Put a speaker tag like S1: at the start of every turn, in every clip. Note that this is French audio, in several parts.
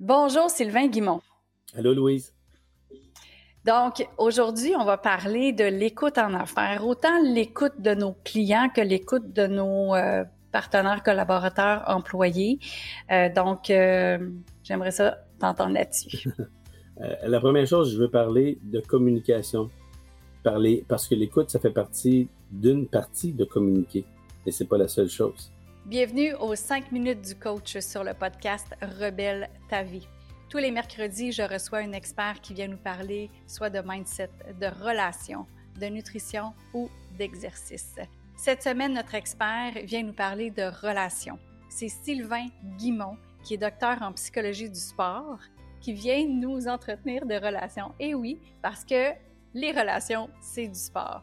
S1: Bonjour Sylvain Guimont.
S2: Allô Louise.
S1: Donc, aujourd'hui, on va parler de l'écoute en affaires, autant l'écoute de nos clients que l'écoute de nos euh, partenaires, collaborateurs, employés. Euh, donc, euh, j'aimerais ça t'entendre là-dessus.
S2: la première chose, je veux parler de communication. Parler, parce que l'écoute, ça fait partie d'une partie de communiquer. Et c'est pas la seule chose.
S1: Bienvenue aux 5 minutes du coach sur le podcast Rebelle ta vie. Tous les mercredis, je reçois un expert qui vient nous parler soit de mindset, de relations, de nutrition ou d'exercice. Cette semaine, notre expert vient nous parler de relations. C'est Sylvain Guimont, qui est docteur en psychologie du sport, qui vient nous entretenir de relations. Et oui, parce que les relations, c'est du sport.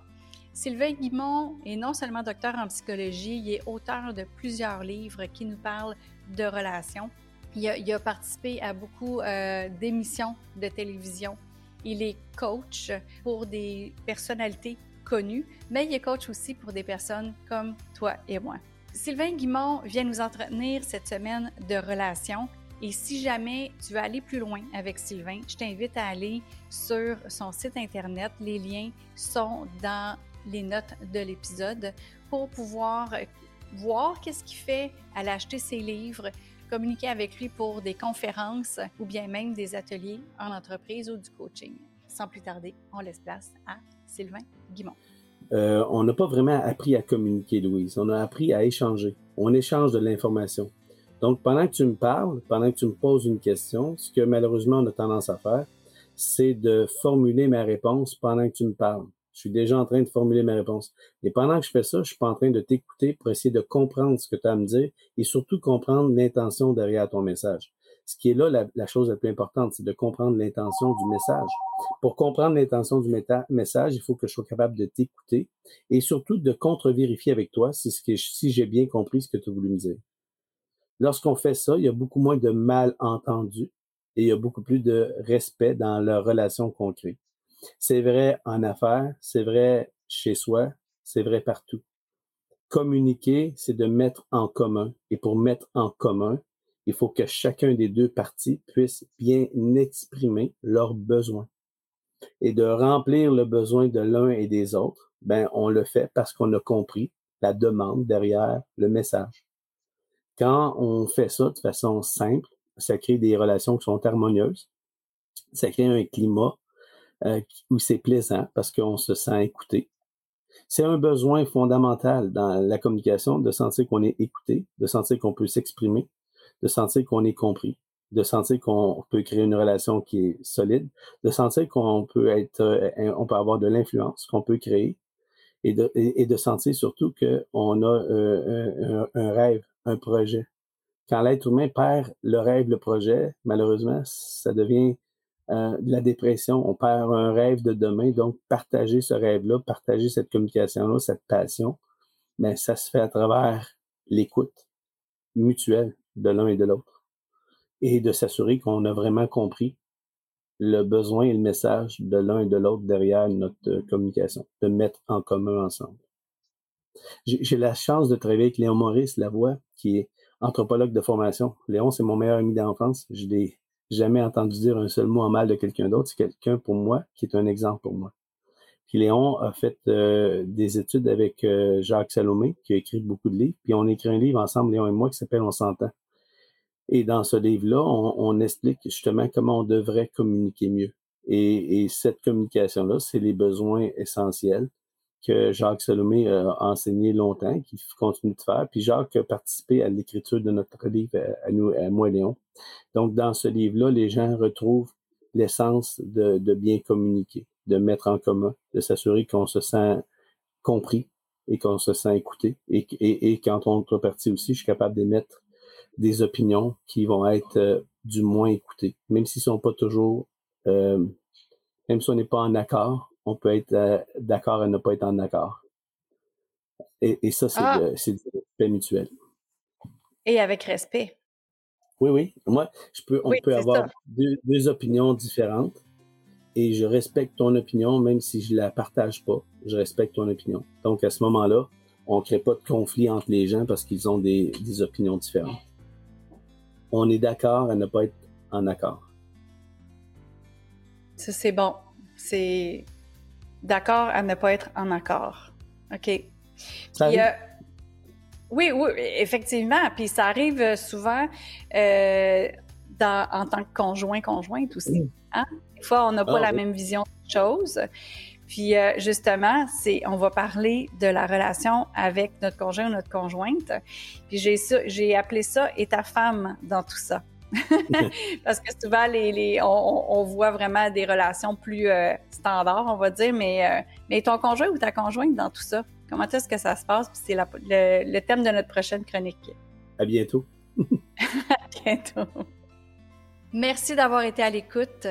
S1: Sylvain Guimont est non seulement docteur en psychologie, il est auteur de plusieurs livres qui nous parlent de relations. Il a, participé à beaucoup euh, d'émissions de télévision. Il est coach pour des personnalités connues, mais il est coach aussi pour des personnes comme toi et moi. Sylvain Guimont vient nous entretenir cette semaine de relations. Et si jamais tu veux aller plus loin avec Sylvain, je t'invite à aller sur son site Internet. Les liens sont dans les notes de l'épisode pour pouvoir voir qu'est-ce qu'il fait, aller acheter ses livres, communiquer avec lui pour des conférences ou bien même des ateliers en entreprise ou du coaching. Sans plus tarder, on laisse place à Sylvain Guimont.
S2: Euh, on n'a pas vraiment appris à communiquer, Louise. On a appris à échanger. On échange de l'information. Donc, pendant que tu me parles, pendant que tu me poses une question, ce que malheureusement on a tendance à faire, c'est de formuler ma réponse pendant que tu me parles. Je suis déjà en train de formuler ma réponse. Et pendant que je fais ça, je suis pas en train de t'écouter pour essayer de comprendre ce que tu as à me dire et surtout comprendre l'intention derrière ton message. Ce qui est là la, chose la plus importante, c'est de comprendre l'intention du message. Pour comprendre l'intention du message, il faut que je sois capable de t'écouter et surtout de contre-vérifier avec toi si, j'ai bien compris ce que tu as voulu me dire. Lorsqu'on fait ça, il y a beaucoup moins de malentendus et il y a beaucoup plus de respect dans la relation qu'on crée. C'est vrai en affaires, c'est vrai chez soi, c'est vrai partout. Communiquer, c'est de mettre en commun. Et pour mettre en commun, il faut que chacun des deux parties puisse bien exprimer leurs besoins. Et de remplir le besoin de l'un et des autres, ben, on le fait parce qu'on a compris la demande derrière le message. Quand on fait ça de façon simple, ça crée des relations qui sont harmonieuses. Ça crée un climat euh, où c'est plaisant parce qu'on se sent écouté. C'est un besoin fondamental dans la communication de sentir qu'on est écouté, de sentir qu'on peut s'exprimer, de sentir qu'on est compris, de sentir qu'on peut créer une relation qui est solide, de sentir qu'on peut être, euh, on peut avoir de l'influence, qu'on peut créer, et de, sentir surtout qu'on a euh, un, rêve, un projet. Quand l'être humain perd le rêve, le projet, malheureusement, ça devient euh, de la dépression, on perd un rêve de demain. Donc, partager ce rêve-là, partager cette communication-là, cette passion, mais ça se fait à travers l'écoute mutuelle de l'un et de l'autre et de s'assurer qu'on a vraiment compris le besoin et le message de l'un et de l'autre derrière notre communication, de mettre en commun ensemble. J'ai la chance de travailler avec Léon Maurice Lavoie, qui est anthropologue de formation. Léon, c'est mon meilleur ami d'enfance. Je l'ai jamais entendu dire un seul mot en mal de quelqu'un d'autre. C'est quelqu'un pour moi qui est un exemple pour moi. Puis Léon a fait euh, des études avec euh, Jacques Salomé, qui a écrit beaucoup de livres. Puis on a écrit un livre ensemble, Léon et moi, qui s'appelle On s'entend. Et dans ce livre-là, on, explique justement comment on devrait communiquer mieux. Et, et cette communication-là, c'est les besoins essentiels que Jacques Salomé a enseigné longtemps, qu'il continue de faire. Puis Jacques a participé à l'écriture de notre livre à nous, à moi Léon. Donc, dans ce livre-là, les gens retrouvent l'essence de, bien communiquer, de mettre en commun, de s'assurer qu'on se sent compris et qu'on se sent écouté. Et, et, et qu'en contrepartie aussi, je suis capable d'émettre des opinions qui vont être euh, du moins écoutées, même s'ils sont pas toujours, euh, même si on n'est pas en accord, on peut être euh, d'accord et ne pas être en accord. Et, ça, c'est ah. du respect mutuel.
S1: Et avec respect.
S2: Oui, oui. Moi, je peux, on peut avoir deux, opinions différentes et je respecte ton opinion, même si je la partage pas. Je respecte ton opinion. Donc, à ce moment-là, on ne crée pas de conflit entre les gens parce qu'ils ont des, des, opinions différentes. On est d'accord à ne pas être en accord.
S1: Ça, c'est bon. C'est d'accord à ne pas être en accord. OK.
S2: Ça
S1: euh, oui, oui, effectivement. Puis ça arrive souvent euh, dans- en tant que conjoint, conjointe aussi. Hein? Des fois, on n'a pas
S2: Ah,
S1: la
S2: oui.
S1: même vision des choses. Puis euh, justement, c'est, on va parler de la relation avec notre conjoint ou notre conjointe. Puis j'ai appelé ça « et ta femme » dans tout ça. Parce que souvent, les, les- on, on voit vraiment des relations plus euh, standards, on va dire, mais, euh, mais ton conjoint ou ta conjointe dans tout ça, comment est-ce que ça se passe? Puis c'est la- le, le thème de notre prochaine chronique.
S2: À bientôt.
S1: bientôt. Merci d'avoir été à l'écoute.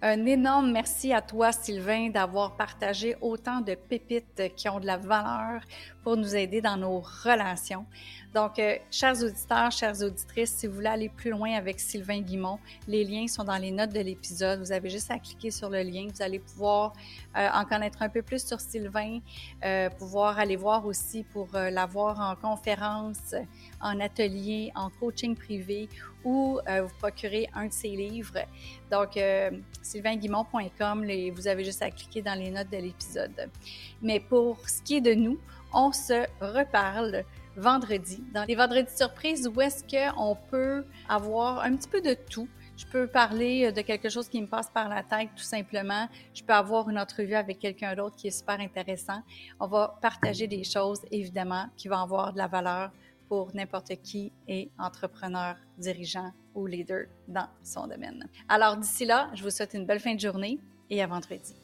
S1: Un énorme merci à toi, Sylvain, d'avoir partagé autant de pépites qui ont de la valeur pour nous aider dans nos relations. Donc, euh, chers auditeurs, chères auditrices, si vous voulez aller plus loin avec Sylvain Guimont, les liens sont dans les notes de l'épisode. Vous avez juste à cliquer sur le lien. Vous allez pouvoir euh, en connaître un peu plus sur Sylvain, euh, pouvoir aller voir aussi pour l'avoir en conférence, en atelier, en coaching privé ou vous procurer un de ses livres. Donc, sylvainguimont.com, vous avez juste à cliquer dans les notes de l'épisode. Mais pour ce qui est de nous, on se reparle vendredi, dans les vendredis surprises où est-ce qu'on peut avoir un petit peu de tout? Je peux parler de quelque chose qui me passe par la tête tout simplement. Je peux avoir une entrevue avec quelqu'un d'autre qui est super intéressant. On va partager des choses, évidemment, qui vont avoir de la valeur pour n'importe qui est entrepreneur, dirigeant ou leader dans son domaine. Alors d'ici là, je vous souhaite une belle fin de journée et à vendredi.